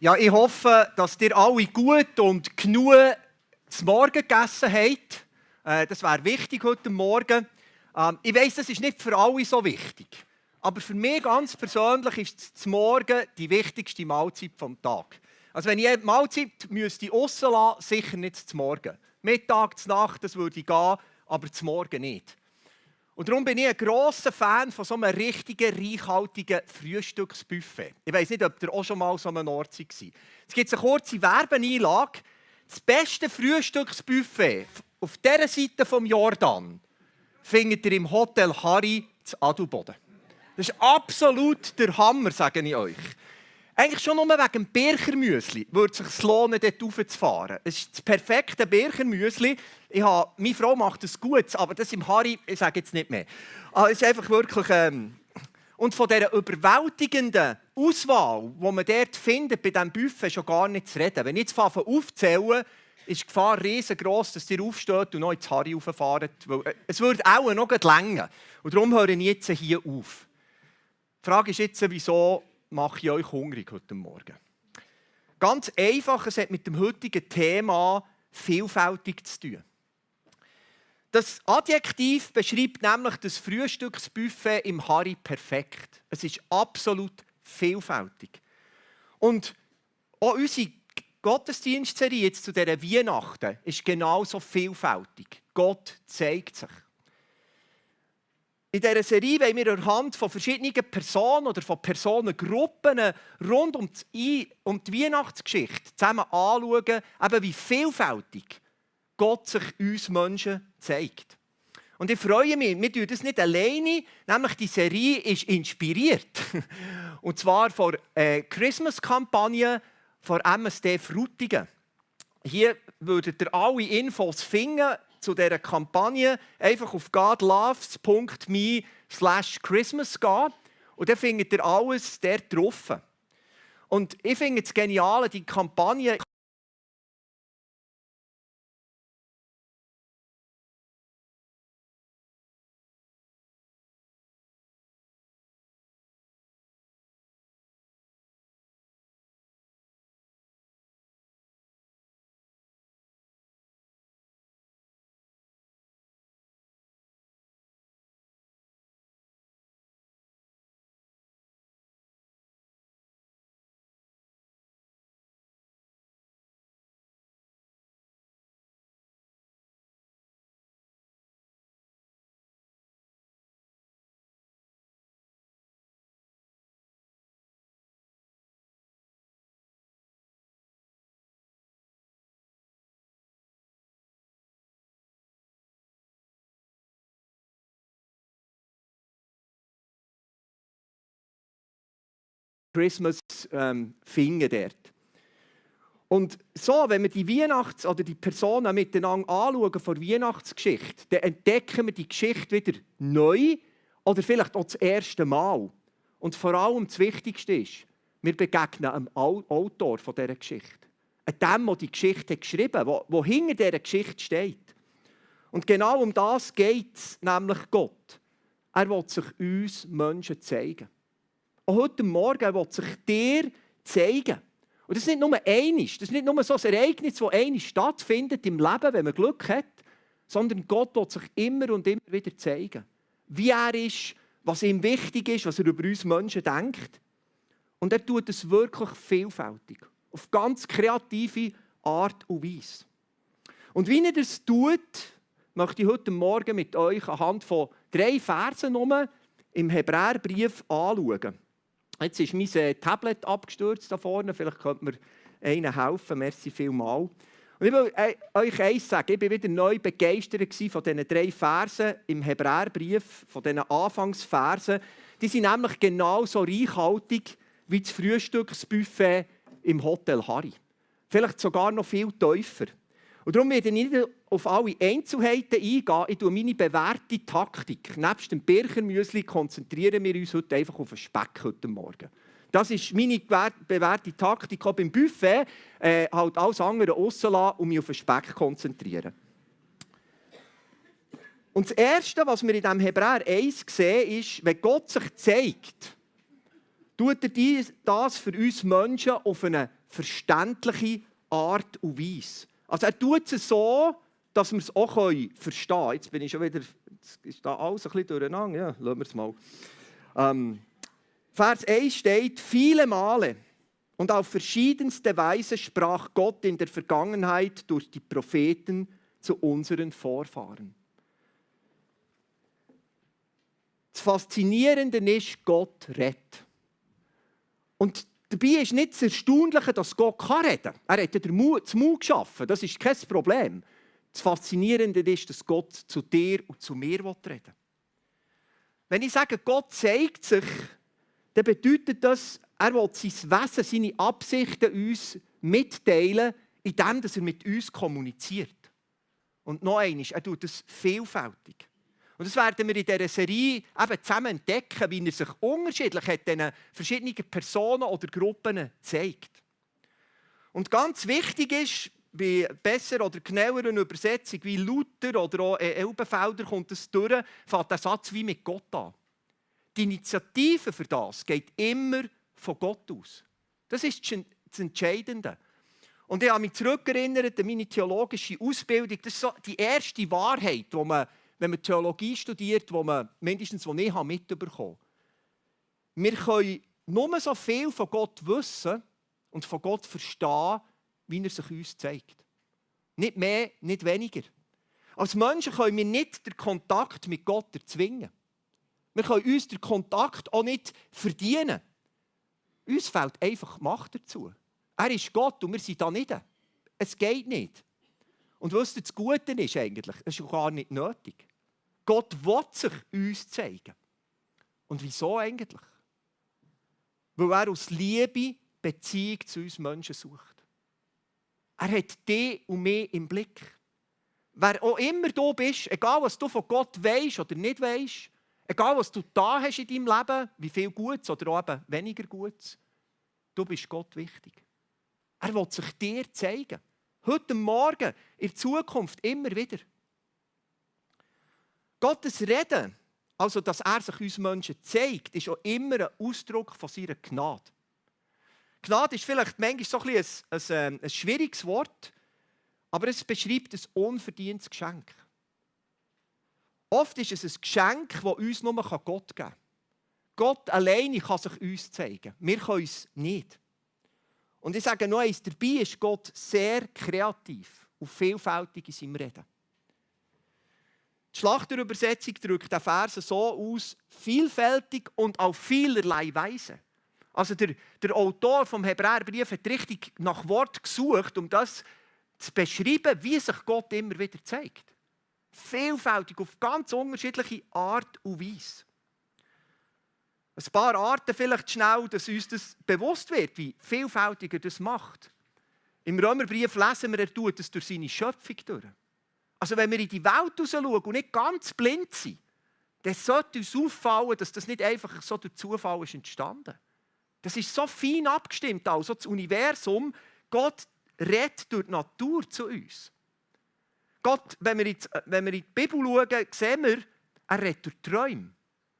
Ja, ich hoffe, dass ihr alle gut und genug zum Morgen gegessen habt. Äh, das wäre wichtig heute Morgen. Ähm, ich weiß, das ist nicht für alle so wichtig. Aber für mich ganz persönlich ist das Morgen die wichtigste Mahlzeit vom Tag. Also wenn ich eine Mahlzeit müsste rauslassen, sicher nicht zum Morgen. Mittag, Nacht, das würde gehen, aber zum Morgen nicht. Und darum bin ich ein grosser Fan von so einem richtigen, reichhaltigen Frühstücksbuffet. Ich weiß nicht, ob ihr auch schon mal so einem Ort war. Es gibt eine kurze Werbeeinlage. Das beste Frühstücksbuffet auf dieser Seite vom Jordan findet ihr im Hotel Harry zu Adelboden. Das ist absolut der Hammer, sage ich euch. Eigentlich schon nur wegen dem Birchermüsli würde es sich lohnen, dort raufzufahren. Es ist das perfekte Birchermüsli. Ich habe, meine Frau macht es gut, aber das im Harry, ich sage jetzt nicht mehr. Aber es ist einfach wirklich... Ähm, und von dieser überwältigenden Auswahl, die man dort findet, bei diesem Buffet, schon gar nicht zu reden. Wenn ich jetzt aufzähle, ist die Gefahr riesengroß, dass ihr aufsteht und noch ins Harry rauffahrt. Äh, es würde auch noch länger. Und darum höre ich jetzt hier auf. Die Frage ist jetzt, wieso mache ich euch hungrig heute Morgen? Ganz einfach, es hat mit dem heutigen Thema vielfältig zu tun. Das Adjektiv beschreibt nämlich das Frühstücksbuffet im Harry perfekt. Es ist absolut vielfältig. Und auch unsere Gottesdienstserie jetzt zu dieser Weihnachten ist genauso vielfältig. Gott zeigt sich. In dieser Serie wollen wir anhand von verschiedenen Personen oder von Personengruppen rund um die, Weihnachtsgeschichte zusammen anschauen, eben wie vielfältig Gott sich uns Menschen zeigt. Und ich freue mich, wir tun das nicht alleine, nämlich die Serie ist inspiriert. Und zwar von der Christmas-Kampagne von MSD Frutigen. Hier würdet ihr alle Infos finden zu dieser Kampagne einfach auf godloves.me slash Christmas gehen und dann findet ihr alles dort drauf. Und ich finde es genial, die Kampagne Christmas ähm, finden dort. Und so, wenn wir die Weihnachts- oder die Personen miteinander anschauen vor Weihnachtsgeschichte, dann entdecken wir die Geschichte wieder neu oder vielleicht auch das erste Mal. Und vor allem das Wichtigste ist, wir begegnen einem Autor von dieser Geschichte. Dem, der die Geschichte geschrieben hat, wo hinter dieser Geschichte steht. Und genau um das geht es nämlich Gott. Er will sich uns Menschen zeigen. Auch heute Morgen will sich dir zeigen. Und das ist nicht nur einiges, das ist nicht nur so ein Ereignis, das einiges stattfindet im Leben, wenn man Glück hat, sondern Gott will sich immer und immer wieder zeigen. Wie er ist, was ihm wichtig ist, was er über uns Menschen denkt. Und er tut es wirklich vielfältig, auf ganz kreative Art und Weise. Und wie er das tut, möchte ich heute Morgen mit euch anhand von drei Versen im Hebräerbrief anschauen. Jetzt ist mein äh, Tablet abgestürzt da vorne. Vielleicht könnte mir einer helfen. Merci vielmals. Und ich will äh, euch eins sagen. Ich war wieder neu begeistert von diesen drei Versen im Hebräerbrief, von diesen Anfangsversen. Die sind nämlich genauso reichhaltig wie das Frühstücksbuffet im Hotel Harry. Vielleicht sogar noch viel tiefer. Und darum werde ich nicht auf alle Einzelheiten eingehen. Ich tue meine bewährte Taktik. Nebst dem Birchermüsli konzentrieren wir uns heute einfach auf den Speck heute Morgen. Das ist meine bewährte Taktik. Auch beim Buffet äh, halt alles andere rauslassen und mich auf den Speck konzentrieren. Und das Erste, was wir in diesem Hebräer 1 sehen, ist, wenn Gott sich zeigt, tut er das für uns Menschen auf eine verständliche Art und Weise. Also er tut es so, dass wir es auch verstehen können. Jetzt bin ich schon wieder, jetzt ist da alles ein bisschen durcheinander. Ja, lassen wir es mal. Ähm, Vers 1 steht, viele Male und auf verschiedenste Weise sprach Gott in der Vergangenheit durch die Propheten zu unseren Vorfahren. Das Faszinierende ist, Gott redet. Und dabei ist nicht das Erstaunliche, dass Gott reden kann. Er hat den Mut, das Mut geschaffen, das ist kein Problem. Das Faszinierende ist, dass Gott zu dir und zu mir reden will. Wenn ich sage, Gott zeigt sich, dann bedeutet das, er will sein Wesen, seine Absichten uns mitteilen, indem er mit uns kommuniziert. Und noch eines, er tut es vielfältig. Und das werden wir in dieser Serie eben zusammen entdecken, wie er sich unterschiedlich hat, diesen verschiedenen Personen oder Gruppen zeigt. Und ganz wichtig ist, bei besser oder genaueren Übersetzung wie Luther oder auch Elbenfelder kommt es durch, fängt der Satz wie mit Gott an. Die Initiative für das geht immer von Gott aus. Das ist das Entscheidende. Und ich habe mich zurückerinnert an meine theologische Ausbildung. Das ist so die erste Wahrheit, die man wenn man Theologie studiert, wo man mindestens wo ich habe mitbekommen Wir können nur so viel von Gott wissen und von Gott verstehen, wie er sich uns zeigt. Nicht mehr, nicht weniger. Als Menschen können wir nicht den Kontakt mit Gott erzwingen. Wir können uns den Kontakt auch nicht verdienen. Uns fehlt einfach Macht dazu. Er ist Gott und wir sind da nicht. Es geht nicht. Und was das Gute ist eigentlich, es ist gar nicht nötig. Gott will sich uns zeigen. Und wieso eigentlich? Weil er aus Liebe Beziehung zu uns Menschen sucht. Er hat dich und mich im Blick. Wer auch immer du bist, egal was du von Gott weißt oder nicht weißt, egal was du da hast in deinem Leben, wie viel Gutes oder eben weniger Gutes, du bist Gott wichtig. Er will sich dir zeigen. Heute Morgen, in Zukunft, immer wieder. Gottes Reden, also dass er sich uns Menschen zeigt, ist auch immer ein Ausdruck von seiner Gnade. Gnade ist vielleicht manchmal so ein, ein, ähm, ein schwieriges Wort, aber es beschreibt ein unverdientes Geschenk. Oft ist es ein Geschenk, das uns nur Gott geben kann. Gott alleine kann sich uns zeigen. Wir können es nicht. Und ich sage noch eins, dabei ist Gott sehr kreativ und vielfältig in seinem Reden. Die Schlachterübersetzung drückt den Vers so aus: vielfältig und auf vielerlei Weise. Also der, der Autor vom Hebräerbrief hat richtig nach Wort gesucht, um das zu beschreiben, wie sich Gott immer wieder zeigt. Vielfältig, auf ganz unterschiedliche Art und Weise. Ein paar Arten vielleicht schnell, dass uns das bewusst wird, wie vielfältig er das macht. Im Römerbrief lesen wir, er tut es durch seine Schöpfung durch. Also wenn wir in die Welt schauen und nicht ganz blind sind, dann sollte uns auffallen, dass das nicht einfach so durch Zufall ist entstanden. Das ist so fein abgestimmt, also das Universum. Gott redet durch die Natur zu uns. Gott, wenn wir, jetzt, wenn wir in die Bibel schauen, sehen wir, er redet durch Träume.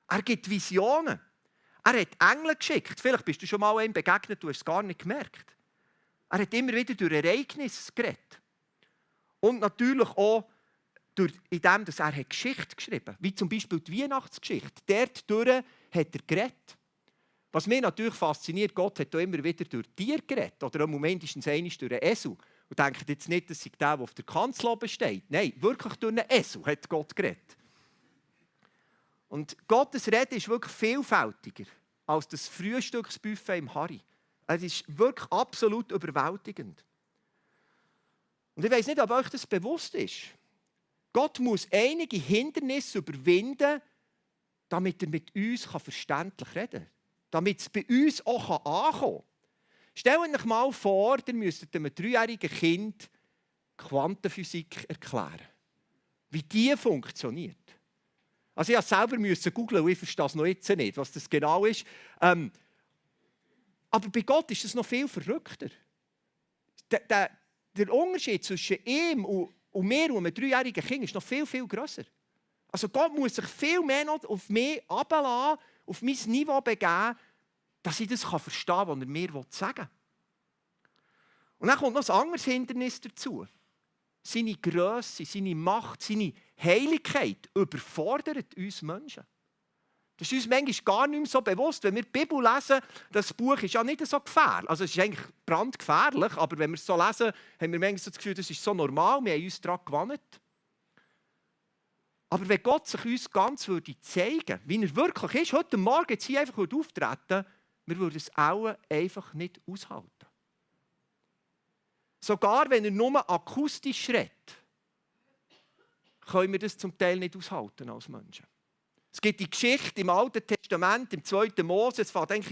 Er gibt Visionen. Er hat Engel geschickt. Vielleicht bist du schon mal einem begegnet, du hast es gar nicht gemerkt. Er hat immer wieder durch Ereignisse geredet. Und natürlich auch durch, in dem, dass er Geschichte geschrieben hat. Wie zum Beispiel die Weihnachtsgeschichte. Dort durch hat er geredet. Was mich natürlich fasziniert, Gott hat auch immer wieder durch Tiere geredet. Oder mindestens einmal durch einen Esel. Und denkt jetzt nicht, dass sei der, der auf der Kanzel oben steht. Nein, wirklich durch einen Esel hat Gott geredet. Und Gottes Rede ist wirklich vielfältiger als das Frühstücksbuffet im Harry. Es ist wirklich absolut überwältigend. Und ich weiß nicht, ob euch das bewusst ist. Gott muss einige Hindernisse überwinden, damit er mit uns verständlich reden kann. Damit es bei uns auch ankommen kann. Stellt euch mal vor, ihr müsstet einem dreijährigen Kind Quantenphysik erklären. Wie die funktioniert. Also ich musste selber googeln und ich verstehe es noch jetzt nicht, was das genau ist. Ähm, aber bei Gott ist es noch viel verrückter. Der, der, der Unterschied zwischen ihm und, und mir und einem dreijährigen Kind ist noch viel, viel grösser. Also Gott muss sich viel mehr noch auf mich abladen, auf mein Niveau begeben, dass ich das verstehen kann, was er mir sagen will. Und dann kommt noch ein anderes Hindernis dazu. Seine Größe, seine Macht, seine Heiligkeit überfordert uns Menschen. Das ist uns manchmal gar nicht mehr so bewusst. Wenn wir die Bibel lesen, das Buch ist ja nicht so gefährlich. Also es ist eigentlich brandgefährlich, aber wenn wir es so lesen, haben wir manchmal so das Gefühl, das ist so normal, wir haben uns daran gewandt. Aber wenn Gott sich uns ganz würde zeigen wie er wirklich ist, heute Morgen jetzt hier einfach auftreten wir würden es auch einfach nicht aushalten. Sogar wenn er nur akustisch redet, können wir das zum Teil nicht aushalten als Menschen. Es gibt die Geschichte im Alten Testament, im 2. Mose, es fängt eigentlich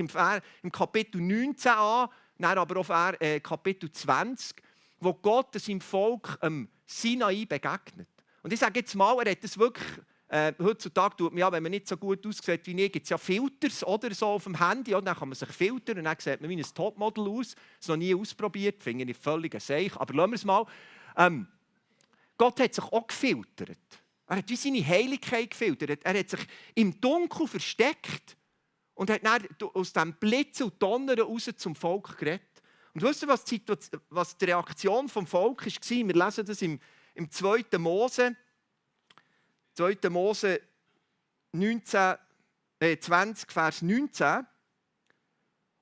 im, Kapitel 19 an, dann aber auch äh, Kapitel 20, wo Gott seinem Volk am Sinai begegnet. Und ich sage jetzt mal, er hat das wirklich, äh, heutzutage tut man ja, wenn man nicht so gut aussieht wie ich, gibt es ja Filters oder so auf dem Handy, oder? dann kann man sich filtern und dann sieht man wie ein Topmodel aus. Das noch nie ausprobiert, finde ich völlig Seich, aber lassen wir es mal. Ähm, Gott hat sich auch gefiltert. Er hat wie seine Heiligkeit gefiltert. Er hat sich im Dunkeln versteckt und hat dann aus dem Blitzen und Donnern raus zum Volk geredet. Und wisst ihr, was die, was die Reaktion vom Volk war? Wir lesen das im, im 2. Mose, 2. Mose 19, äh 20, Vers 19.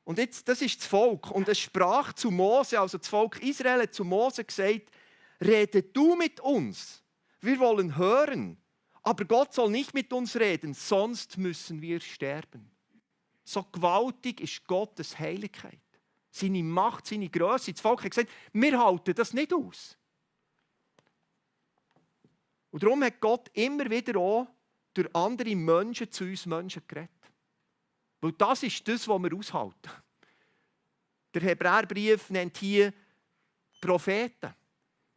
Und jetzt, das ist das Volk. Und es sprach zu Mose, also das Volk Israel hat zu Mose gesagt, rede du mit uns wir wollen hören, aber Gott soll nicht mit uns reden, sonst müssen wir sterben. So gewaltig ist Gottes Heiligkeit. Seine Macht, seine Größe. Das Volk hat gesagt, wir halten das nicht aus. Und darum hat Gott immer wieder auch durch andere Menschen zu uns Menschen geredet. Weil das ist das, was wir aushalten. Der Hebräerbrief nennt hier Propheten.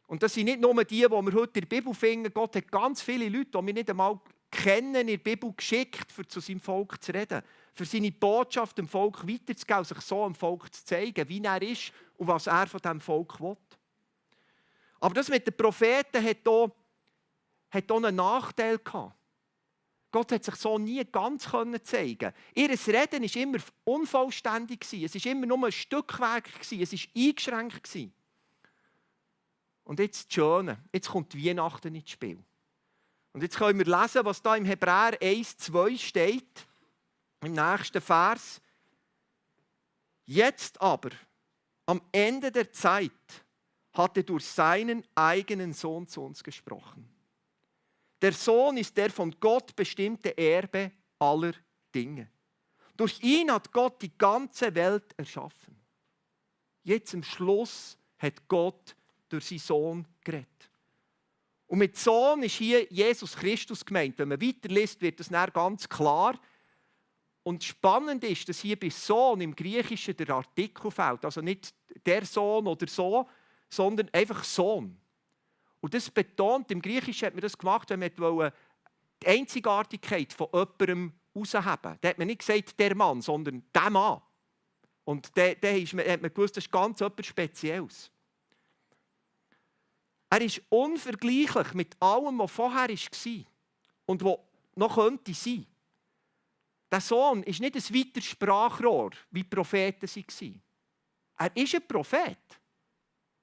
Und das sind nicht nur die, die wir heute in der Bibel finden. Gott hat ganz viele Leute, die wir nicht einmal kennen, in der Bibel geschickt, um zu seinem Volk zu reden. Für seine Botschaft dem Volk weiterzugeben, sich so dem Volk zu zeigen, wie er ist und was er von diesem Volk will. Aber das mit den Propheten hat hier, hat hier einen Nachteil gehabt. Gott hat sich so nie ganz zeigen Ihr Reden war immer unvollständig. Es war immer nur ein Stückwerk. Es war eingeschränkt. Und jetzt das Schöne, jetzt kommt Weihnachten ins Spiel. Und jetzt können wir lesen, was da im Hebräer 1, 2 steht, im nächsten Vers. Jetzt aber, am Ende der Zeit, hat er durch seinen eigenen Sohn zu uns gesprochen. Der Sohn ist der von Gott bestimmte Erbe aller Dinge. Durch ihn hat Gott die ganze Welt erschaffen. Jetzt im Schluss hat Gott durch seinen Sohn geredet. Und mit Sohn ist hier Jesus Christus gemeint. Wenn man weiterliest, wird das dann ganz klar. Und spannend ist, dass hier bei Sohn im Griechischen der Artikel fällt. Also nicht der Sohn oder so, sondern einfach Sohn. Und das betont, im Griechischen hat man das gemacht, wenn man die Einzigartigkeit von jemandem herausheben Da hat man nicht gesagt, der Mann, sondern der Mann. Und da hat man gewusst, das ist ganz etwas Spezielles. Er ist unvergleichlich mit allem, was vorher war und was noch könnte sein. Der Sohn ist nicht ein weiteres Sprachrohr, wie die Propheten waren. Er ist ein Prophet.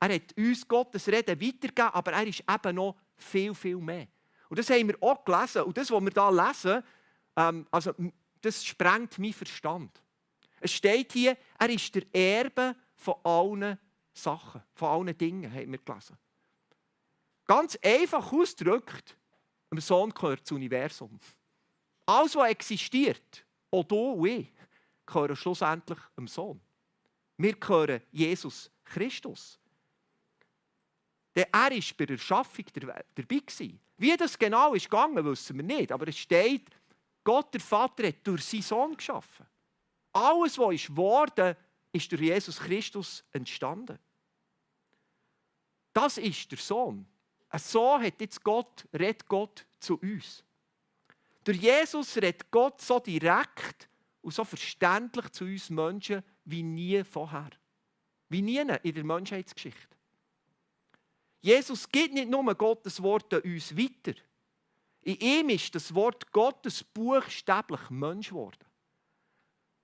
Er hat uns Gottes Reden weitergegeben, aber er ist eben noch viel, viel mehr. Und das haben wir auch gelesen. Und das, was wir hier lesen, ähm, also, das sprengt meinen Verstand. Es steht hier, er ist der Erbe von allen Sachen, von allen Dingen, haben wir gelesen. Ganz einfach ausgedrückt, dem Sohn gehört das Universum. Alles, was existiert, auch du und ich, gehören schlussendlich dem Sohn. Wir gehören Jesus Christus. Denn er war bei der Erschaffung dabei. Gewesen. Wie das genau ist gegangen, wissen wir nicht. Aber es steht, Gott, der Vater, hat durch seinen Sohn geschaffen. Alles, was ist geworden, ist durch Jesus Christus entstanden. Das ist der Sohn. So hat jetzt Gott, redet Gott zu uns. Durch Jesus redet Gott so direkt und so verständlich zu uns Menschen wie nie vorher. Wie nie in der Menschheitsgeschichte. Jesus gibt nicht nur Gottes Wort an uns weiter. In ihm ist das Wort Gottes buchstäblich Mensch geworden.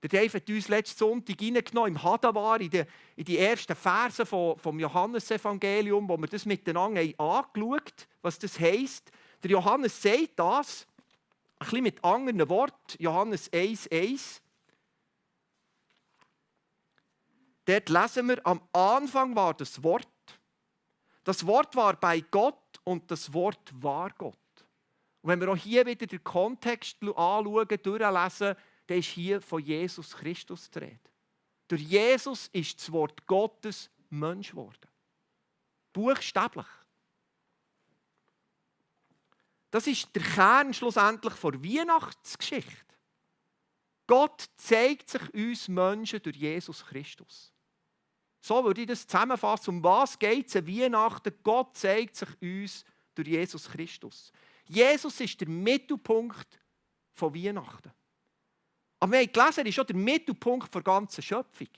Der Dave hat uns letzten Sonntag reingenommen im Hadawar, in die, in die ersten Verse vom, vom Johannesevangelium, wo wir das miteinander haben angeschaut was das heisst. Der Johannes sagt das, ein bisschen mit anderen Worten, Johannes 1,1. Dort lesen wir, am Anfang war das Wort. Das Wort war bei Gott und das Wort war Gott. Und wenn wir auch hier wieder den Kontext anschauen, durchlesen, dann ist hier von Jesus Christus die Rede. Durch Jesus ist das Wort Gottes Mensch geworden. Buchstäblich. Das ist der Kern schlussendlich der Weihnachtsgeschichte. Gott zeigt sich uns Menschen durch Jesus Christus. So würde ich das zusammenfassen. Um was geht es an Weihnachten? Gott zeigt sich uns durch Jesus Christus. Jesus ist der Mittelpunkt von Weihnachten. Aber wir haben gelesen, er ist schon der Mittelpunkt der ganzen Schöpfung.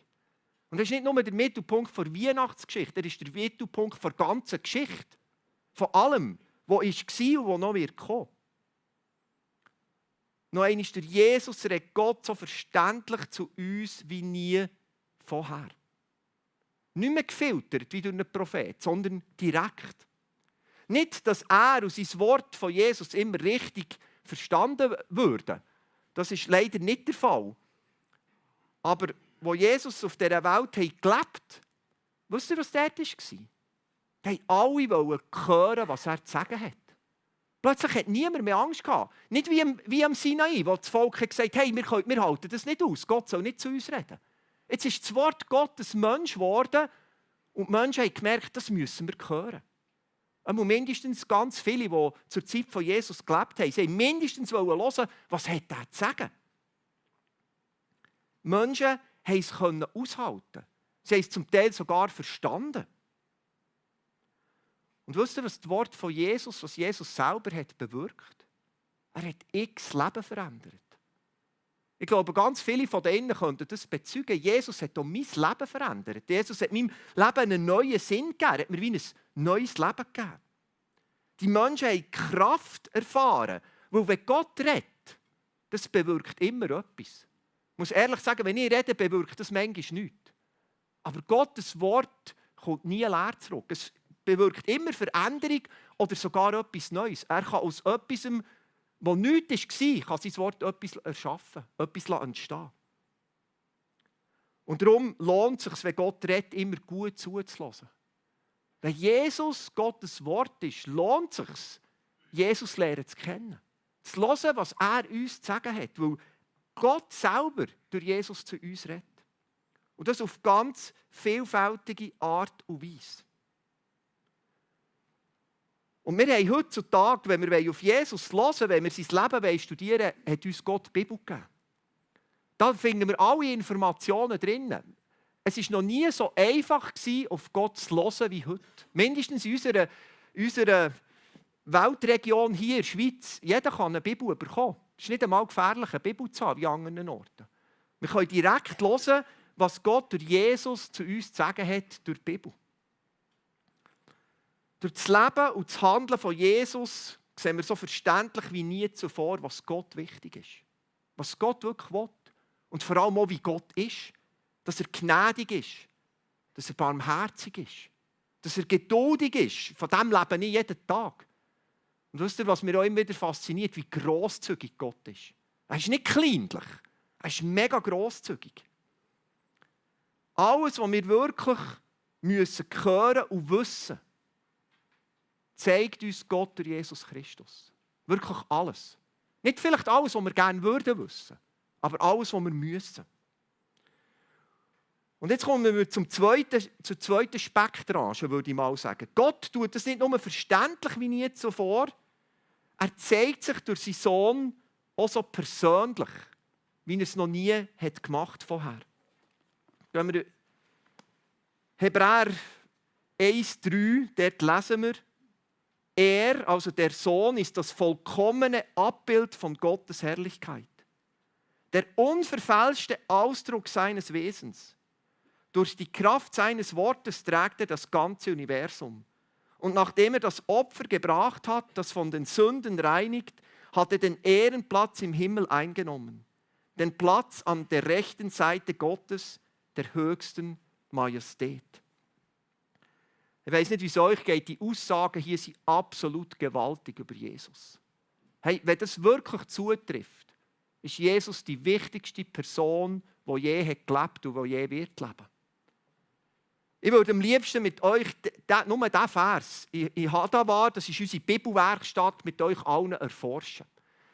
Und er ist nicht nur der Mittelpunkt der Weihnachtsgeschichte, er ist der Mittelpunkt der ganzen Geschichte. Von allem, was war und was noch wird kommen. Noch einmal, der Jesus redet Gott so verständlich zu uns wie nie vorher. Nicht mehr gefiltert wie durch einen Prophet, sondern direkt. Nicht, dass er und sein Wort von Jesus immer richtig verstanden würde. Das ist leider nicht der Fall. Aber wo Jesus auf dieser Welt gelebt hat, wisst ihr, was dort war? Die alle wollten hören, was er zu sagen hat. Plötzlich hat niemand mehr Angst gehabt. Nicht wie am, wie am Sinai, wo das Volk gesagt hat, hey, wir, können, wir halten das nicht aus. Gott soll nicht zu uns reden. Jetzt ist das Wort Gottes Mensch geworden und die Menschen haben gemerkt, das müssen wir hören. Und mindestens ganz viele, die zur Zeit von Jesus gelebt haben, sie mindestens hören, was hat er zu sagen. Menschen haben es aushalten. Sie haben es zum Teil sogar verstanden. Und wisst ihr, was das Wort von Jesus, was Jesus selber hat bewirkt? Er hat x Leben verändert. Ich glaube, ganz viele von denen könnten das bezeugen. Jesus hat auch mein Leben verändert. Jesus hat meinem Leben einen neuen Sinn gegeben. Er hat mir wie ein neues Leben gegeben. Die Menschen haben Kraft erfahren. Weil wenn Gott redet, das bewirkt immer etwas. Ich muss ehrlich sagen, wenn ich rede, bewirkt das manchmal nichts. Aber Gottes Wort kommt nie leer zurück. Es bewirkt immer Veränderung oder sogar etwas Neues. Er kann aus etwas, was nichts war, kann sein Wort etwas erschaffen, etwas entstehen. Und darum lohnt es sich, wenn Gott redet, immer gut zuzulassen. Wenn Jesus Gottes Wort ist, lohnt es sich, Jesus lernen zu kennen. Zu hören, was er uns zu sagen hat. Weil Gott selber durch Jesus zu uns redet. Und das auf ganz vielfältige Art und Weise. Und wir haben heutzutage, wenn wir auf Jesus hören, wenn wir sein Leben studieren wollen, hat uns Gott die Bibel gegeben. Da finden wir alle Informationen drin. Es war noch nie so einfach, auf Gott zu hören wie heute. Mindestens in unserer, unserer Weltregion hier in der Schweiz. Jeder kann eine Bibel bekommen. Es ist nicht einmal gefährlich, eine Bibel zu haben wie an anderen Orten. Wir können direkt hören, was Gott durch Jesus zu uns zu sagen hat durch die Bibel. Durch das Leben und das Handeln von Jesus sehen wir so verständlich wie nie zuvor, was Gott wichtig ist. Was Gott wirklich will. Und vor allem auch, wie Gott ist. Dass er gnädig ist. Dass er barmherzig ist. Dass er geduldig ist. Von dem leben ich jeden Tag. Und wisst ihr, was mir auch immer wieder fasziniert, wie grosszügig Gott ist. Er ist nicht kleinlich. Er ist mega grosszügig. Alles, was wir wirklich müssen hören und wissen, zeigt uns Gott durch Jesus Christus. Wirklich alles. Nicht vielleicht alles, was wir gerne würden wissen, aber alles, was wir müssen. Und jetzt kommen wir zum zweiten, zur zweiten Spektrange, würde ich mal sagen. Gott tut das nicht nur verständlich wie nie zuvor, er zeigt sich durch seinen Sohn auch so persönlich, wie er es noch nie hat gemacht vorher. Wenn wir Hebräer 1,3, dort lesen wir, er, also der Sohn, ist das vollkommene Abbild von Gottes Herrlichkeit. Der unverfälschte Ausdruck seines Wesens. Durch die Kraft seines Wortes trägt er das ganze Universum. Und nachdem er das Opfer gebracht hat, das von den Sünden reinigt, hat er den Ehrenplatz im Himmel eingenommen. den Platz an der rechten Seite Gottes, der höchsten Majestät. Ich weiß nicht, wie es euch geht. Die Aussagen hier sind absolut gewaltig über Jesus. Hey, wenn das wirklich zutrifft, ist Jesus die wichtigste Person, die je hat gelebt und die je wird leben. Ich würde am liebsten mit euch nur diesen Vers, ich, ich habe da war, das ist unsere Bibelwerkstatt, mit euch allen erforschen.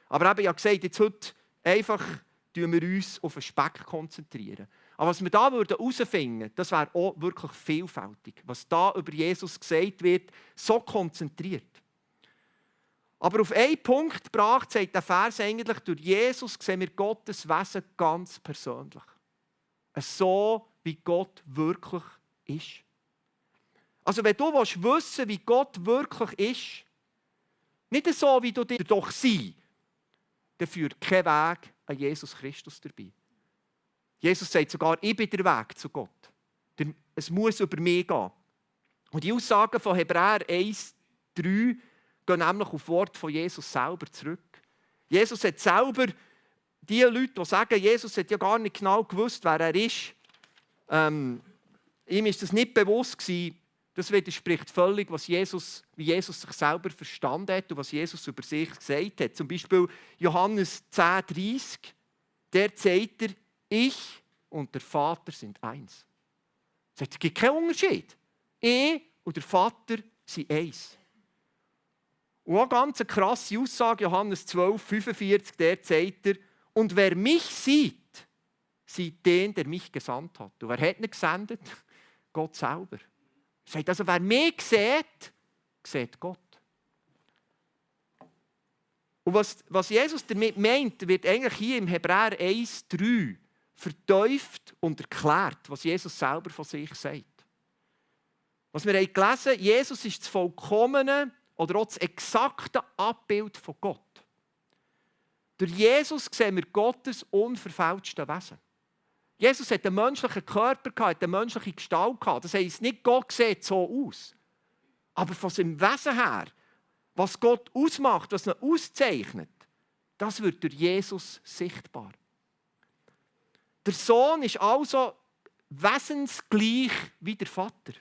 Aber eben, ich habe gesagt, jetzt heute einfach tun wir uns auf den Speck konzentrieren. Aber was wir da herausfinden würden, das wäre auch wirklich vielfältig. Was da über Jesus gesagt wird, so konzentriert. Aber auf einen Punkt gebracht, sagt der Vers eigentlich, durch Jesus sehen wir Gottes Wesen ganz persönlich. So, wie Gott wirklich ist. Also wenn du wissen willst, wie Gott wirklich ist, nicht so, wie du dir doch sein, dann führt kein Weg an Jesus Christus dabei. Jesus sagt sogar, ich bin der Weg zu Gott. Es muss über mich gehen. Und die Aussagen von Hebräer 1, 3 gehen nämlich auf Wort von Jesus selber zurück. Jesus hat selber die Leute, die sagen, Jesus hat ja gar nicht genau gewusst, wer er ist, ähm, ihm ist das nicht bewusst gewesen, das widerspricht völlig, was Jesus, wie Jesus sich selber verstanden hat und was Jesus über sich gesagt hat. Zum Beispiel Johannes 10, 30, der sagt er, ich und der Vater sind eins. Es gibt keinen Unterschied. Ich und der Vater sind eins. Und auch ganz eine krasse Aussage, Johannes 12, 45, der sagt er, und wer mich sieht, sieht den, der mich gesandt hat. Und wer hat ihn gesendet? Gott selber. Er sagt also, wer mich sieht, sieht Gott. Und was, was Jesus damit meint, wird eigentlich hier im Hebräer 1, 3 verteuft und erklärt, was Jesus selber von sich sagt. Was wir haben gelesen Jesus ist das vollkommene oder auch das exakte Abbild von Gott. Durch Jesus sehen wir Gottes unverfälschte Wesen. Jesus hat einen menschlichen Körper, gehabt, eine menschliche Gestalt. Gehabt. Das heisst nicht, Gott sieht so aus. Aber von seinem Wesen her, was Gott ausmacht, was ihn auszeichnet, das wird durch Jesus sichtbar. Der Sohn ist also wesensgleich wie der Vater.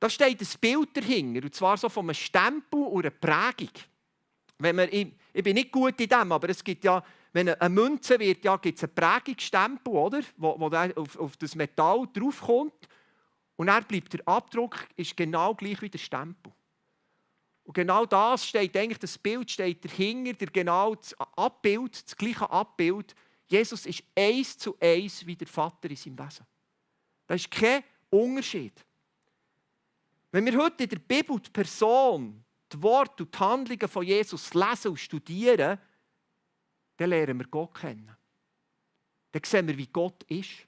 Da steht ein Bild dahinter, und zwar so von einem Stempel und einer Prägung. Wenn man, ich, ich bin nicht gut in dem, aber es gibt ja, wenn eine Münze wird, ja, gibt es einen Prägungsstempel, oder? wo, wo auf, auf das Metall draufkommt. Und dann bleibt der Abdruck ist genau gleich wie der Stempel. Und genau das steht eigentlich, das Bild steht dahinter, der genau das Abbild, das gleiche Abbild. Jesus ist eins zu eins wie der Vater in seinem Wesen. Da ist kein Unterschied. Wenn wir heute in der Bibel die Person, die Worte und die Handlungen von Jesus lesen und studieren, dann lernen wir Gott kennen. Dann sehen wir, wie Gott ist.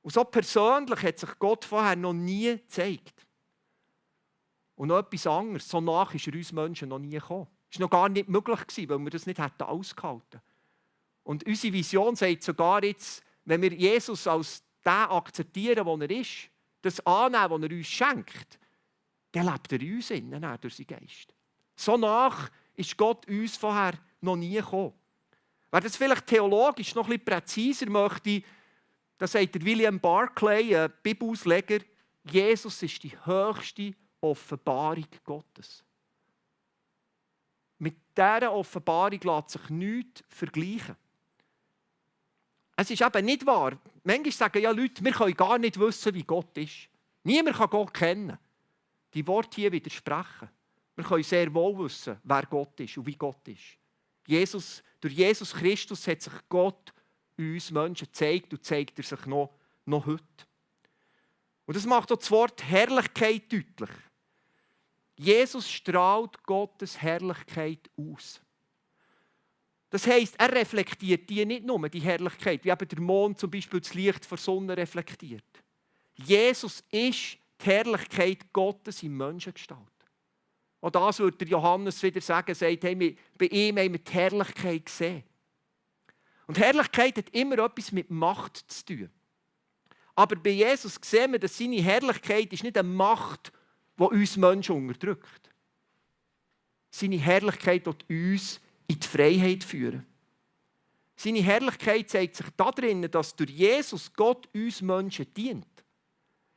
Und so persönlich hat sich Gott vorher noch nie gezeigt. Und noch etwas anderes, so nach ist er uns Menschen noch nie gekommen. Das war noch gar nicht möglich, weil wir das nicht hätten ausgehalten Und unsere Vision sagt sogar jetzt, wenn wir Jesus als den akzeptieren, der er ist, das annehmen, was er uns schenkt, dann lebt er in uns innen, durch seinen Geist. So nach ist Gott uns vorher noch nie gekommen. Wer das vielleicht theologisch noch bisschen präziser möchte, da sagt William Barclay, ein Bibelausleger, Jesus ist die höchste Offenbarung Gottes. Mit dieser Offenbarung lässt sich nichts vergleichen. Es ist eben nicht wahr. Manchmal sagen ja Leute, wir können gar nicht wissen, wie Gott ist. Niemand kann Gott kennen. Die Worte hier widersprechen. Wir können sehr wohl wissen, wer Gott ist und wie Gott ist. Jesus, durch Jesus Christus hat sich Gott uns Menschen gezeigt und zeigt er sich noch, noch heute. Und das macht auch das Wort Herrlichkeit deutlich. Jesus strahlt Gottes Herrlichkeit aus. Das heisst, er reflektiert die nicht nur, die Herrlichkeit, wie eben der Mond zum Beispiel das Licht der Sonne reflektiert. Jesus ist die Herrlichkeit Gottes in Menschengestalt. Und das würde Johannes wieder sagen, sagt, hey, bei ihm haben wir die Herrlichkeit gesehen. Und Herrlichkeit hat immer etwas mit Macht zu tun. Aber bei Jesus sehen wir, dass seine Herrlichkeit ist nicht eine Macht, die uns Menschen unterdrückt. Seine Herrlichkeit wird uns in die Freiheit führen. Seine Herrlichkeit zeigt sich darin, dass durch Jesus Gott uns Menschen dient.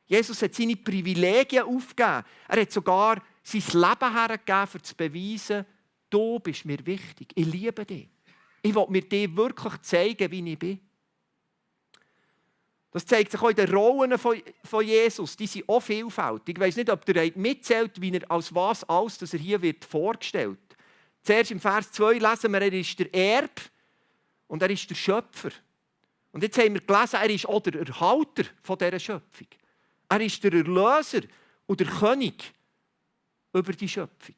Jesus hat seine Privilegien aufgegeben. Er hat sogar sein Leben hergegeben, um zu beweisen, du bist mir wichtig. Ich liebe dich. Ich will mir dir wirklich zeigen, wie ich bin. Das zeigt sich auch in den Rollen von, Jesus. Die sind auch vielfältig. Ich weiß nicht, ob ihr mitzählt, wie er als was alles dass er hier wird vorgestellt Zuerst im Vers 2 lesen wir, er ist der Erb und er ist der Schöpfer. Und jetzt haben wir gelesen, er ist auch der Erhalter von dieser Schöpfung. Er ist der Erlöser und der König über die Schöpfung.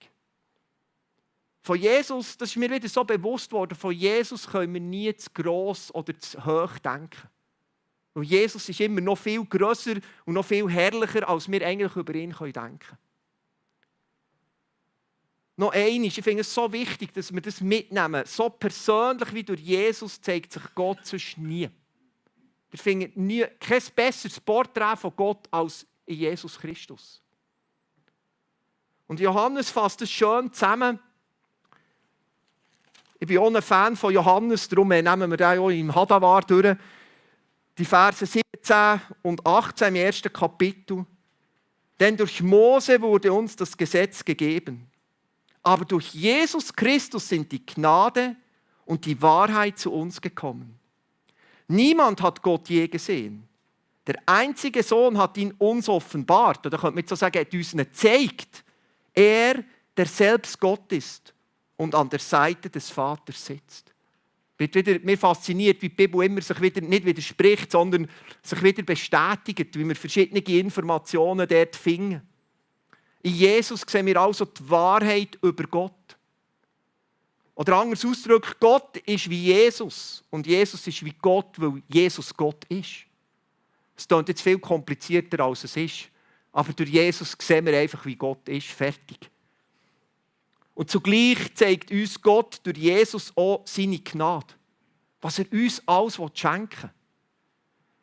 Von Jesus, das ist mir wieder so bewusst worden, von Jesus können wir nie zu gross oder zu hoch denken. Und Jesus ist immer noch viel grösser und noch viel herrlicher, als wir eigentlich über ihn denken können. Noch eines, ich finde es so wichtig, dass wir das mitnehmen. So persönlich wie durch Jesus zeigt sich Gott sonst nie. Wir finden nie, kein besseres Porträt von Gott als in Jesus Christus. Und Johannes fasst es schön zusammen. Ich bin auch ein Fan von Johannes, darum nehmen wir den auch im Hadavar durch die Verse 17 und 18 im ersten Kapitel. Denn durch Mose wurde uns das Gesetz gegeben. Aber durch Jesus Christus sind die Gnade und die Wahrheit zu uns gekommen. Niemand hat Gott je gesehen. Der einzige Sohn hat ihn uns offenbart. Oder könnte man so sagen, er hat uns gezeigt. Er, der selbst Gott ist und an der Seite des Vaters sitzt wird wieder, mir fasziniert, wie die Bibel immer sich wieder nicht widerspricht, sondern sich wieder bestätigt, wie wir verschiedene Informationen dort finden. In Jesus sehen wir also die Wahrheit über Gott. Oder anders ausgedrückt, Gott ist wie Jesus und Jesus ist wie Gott, weil Jesus Gott ist. Es klingt jetzt viel komplizierter, als es ist. Aber durch Jesus sehen wir einfach, wie Gott ist. Fertig. Und zugleich zeigt uns Gott durch Jesus auch seine Gnade. Was er uns alles schenken will.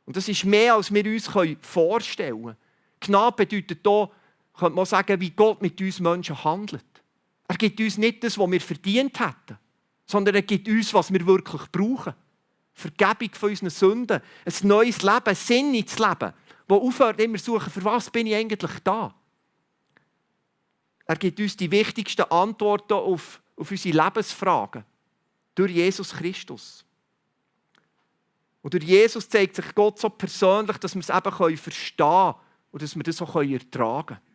Und das ist mehr, als wir uns vorstellen können. Gnade bedeutet hier, könnte man sagen, wie Gott mit uns Menschen handelt. Er gibt uns nicht das, was wir verdient hätten, sondern er gibt uns, was wir wirklich brauchen. Vergebung von unseren Sünden, ein neues Leben, ein Sinn ins Leben, wo aufhört immer zu suchen, für was bin ich eigentlich da? Er gibt uns die wichtigsten Antworten auf, auf unsere Lebensfragen durch Jesus Christus. Und durch Jesus zeigt sich Gott so persönlich, dass wir es eben verstehen können und dass wir das auch ertragen können.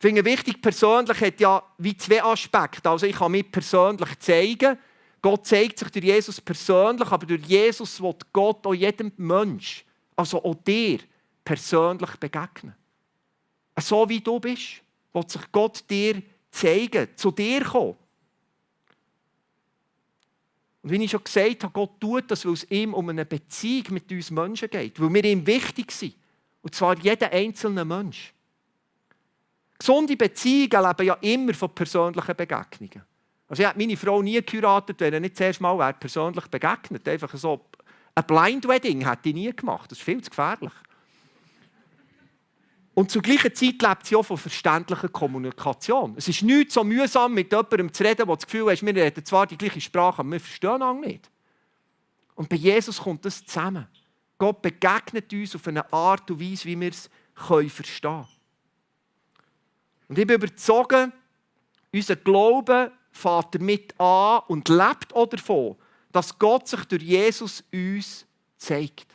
Ich finde wichtig, persönlich hat ja wie zwei Aspekte. Also ich kann mich persönlich zeigen. Gott zeigt sich durch Jesus persönlich, aber durch Jesus wird Gott auch jedem Mensch, also auch dir, persönlich begegnen. So wie du bist will sich Gott dir zeigen, zu dir kommen. Und wie ich schon gesagt habe, Gott tut das, weil es ihm um eine Beziehung mit uns Menschen geht, weil wir ihm wichtig sind. Und zwar jeder einzelne Mensch. Gesunde Beziehungen leben ja immer von persönlichen Begegnungen. Also ich hätte meine Frau nie geheiratet, wenn er nicht zuerst mal persönlich begegnet Einfach so ein Blind Wedding hätte ich nie gemacht. Das ist viel zu gefährlich. Und zur gleichen Zeit lebt sie auch von verständlicher Kommunikation. Es ist nicht so mühsam, mit jemandem zu reden, der das Gefühl hat, wir reden zwar die gleiche Sprache, aber wir verstehen ihn nicht. Und bei Jesus kommt das zusammen. Gott begegnet uns auf eine Art und Weise, wie wir es verstehen können. Und ich bin überzeugt, unser Glaube fährt damit an und lebt auch davon, dass Gott sich durch Jesus uns zeigt.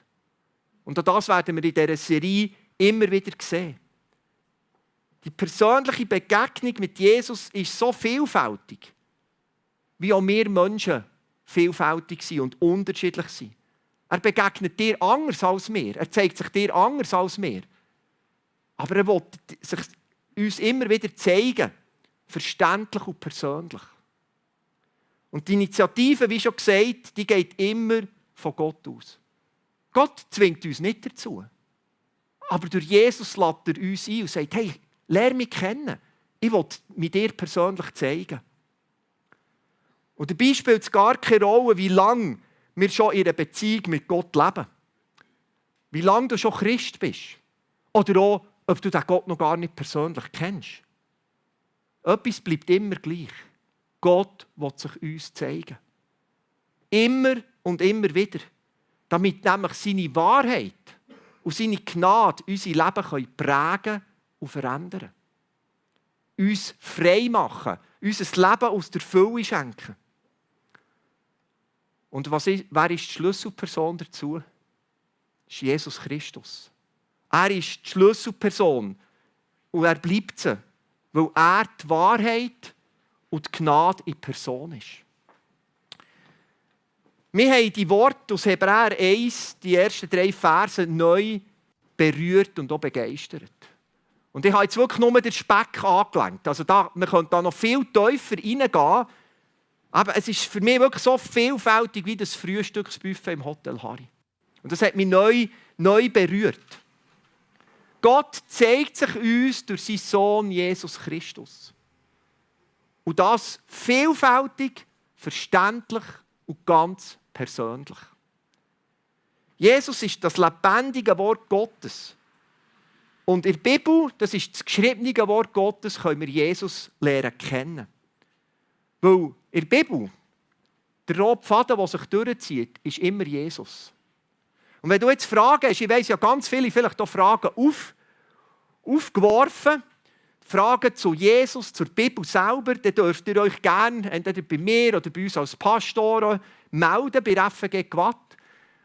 Und auch das werden wir in dieser Serie immer wieder sehen. Die persönliche Begegnung mit Jesus ist so vielfältig, wie auch wir Menschen vielfältig sind und unterschiedlich sind. Er begegnet dir anders als mir. Er zeigt sich dir anders als mir. Aber er will sich uns immer wieder zeigen, verständlich und persönlich. Und die Initiative, wie schon gesagt, die geht immer von Gott aus. Gott zwingt uns nicht dazu. Aber durch Jesus lädt er uns ein und sagt, hey, lerne mich kennen. Ich will mich dir persönlich zeigen. Und dabei spielt es gar keine Rolle, wie lange wir schon in einer Beziehung mit Gott leben. Wie lange du schon Christ bist. Oder auch, ob du den Gott noch gar nicht persönlich kennst. Etwas bleibt immer gleich. Gott will sich uns zeigen. Immer und immer wieder. Damit nämlich seine Wahrheit und seine Gnade unser Leben prägen und verändern Uns frei machen, unser Leben aus der Fülle schenken. Und was ist, wer ist die Schlüsselperson dazu? Das ist Jesus Christus. Er ist die Schlüsselperson und er bleibt sie, weil er die Wahrheit und die Gnade in Person ist. Wir haben die Worte aus Hebräer 1, die ersten drei Verse, neu berührt und auch begeistert. Und ich habe jetzt wirklich nur den Speck angelenkt. Also da, man könnte da noch viel tiefer reingehen. Aber es ist für mich wirklich so vielfältig wie das Frühstücksbuffet im Hotel Harry. Und das hat mich neu, neu berührt. Gott zeigt sich uns durch seinen Sohn Jesus Christus. Und das vielfältig, verständlich und ganz persönlich. Jesus ist das lebendige Wort Gottes. Und in der Bibel, das ist das geschriebene Wort Gottes, können wir Jesus lernen kennen. Weil in der Bibel, der rote Faden, der sich durchzieht, ist immer Jesus. Und wenn du jetzt Fragen hast, ich weiß ja ganz viele, vielleicht auch Fragen auf, aufgeworfen, Fragen zu Jesus, zur Bibel selber, dann dürft ihr euch gerne entweder bei mir oder bei uns als Pastoren melden bei FG Gwatt.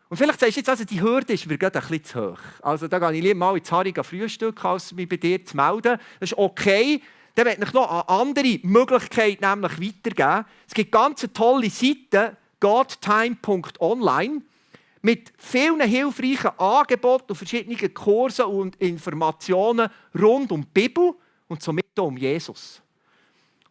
Und vielleicht sagst du jetzt, also die Hürde ist mir gerade ein bisschen zu hoch. Also da gehe ich lieber mal ins Harriga Frühstück, als mich bei dir zu melden. Das ist okay. Dann werde ich noch eine andere Möglichkeit nämlich weitergeben. Es gibt ganz tolle Seiten, godtime.online, mit vielen hilfreichen Angeboten und verschiedenen Kursen und Informationen rund um die Bibel und somit um Jesus.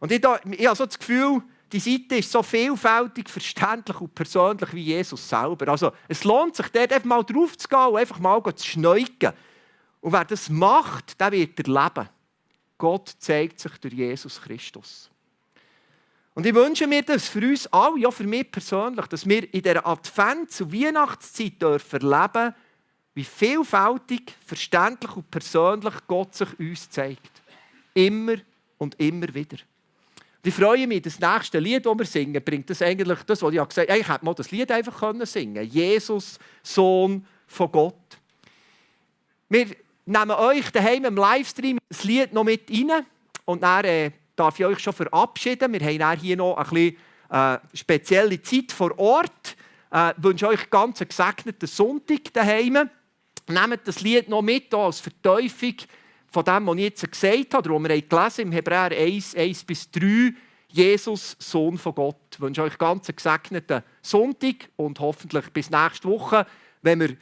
Und ich, ich habe so das Gefühl, die Seite ist so vielfältig, verständlich und persönlich wie Jesus selber. Also es lohnt sich, dort einfach mal drauf zu gehen und einfach mal zu schneuken. Und wer das macht, der wird erleben. Gott zeigt sich durch Jesus Christus. Und ich wünsche mir das für uns alle, ja für mich persönlich, dass wir in dieser Advents- und Weihnachtszeit dürfen erleben, wie vielfältig, verständlich und persönlich Gott sich uns zeigt. Immer und immer wieder. Und ich freue mich, das nächste Lied, das wir singen, bringt das eigentlich, das, was ich gesagt habe, ich hätte mal das Lied einfach können singen Jesus, Sohn von Gott. Wir nehmen euch daheim im Livestream das Lied noch mit rein und dann äh, darf ich euch schon verabschieden. Wir haben dann hier noch ein bisschen äh, spezielle Zeit vor Ort. Äh, ich wünsche euch ganz einen gesegneten Sonntag daheim. Nehmt das Lied noch mit als Verteufung von dem, was ich jetzt gesagt habe, oder was wir gelesen im Hebräer 1, 1 bis 3, Jesus, Sohn von Gott. Ich wünsche euch ganz einen gesegneten Sonntag und hoffentlich bis nächste Woche, wenn wir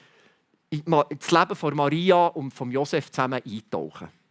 ins Leben von Maria und von Josef zusammen eintauchen.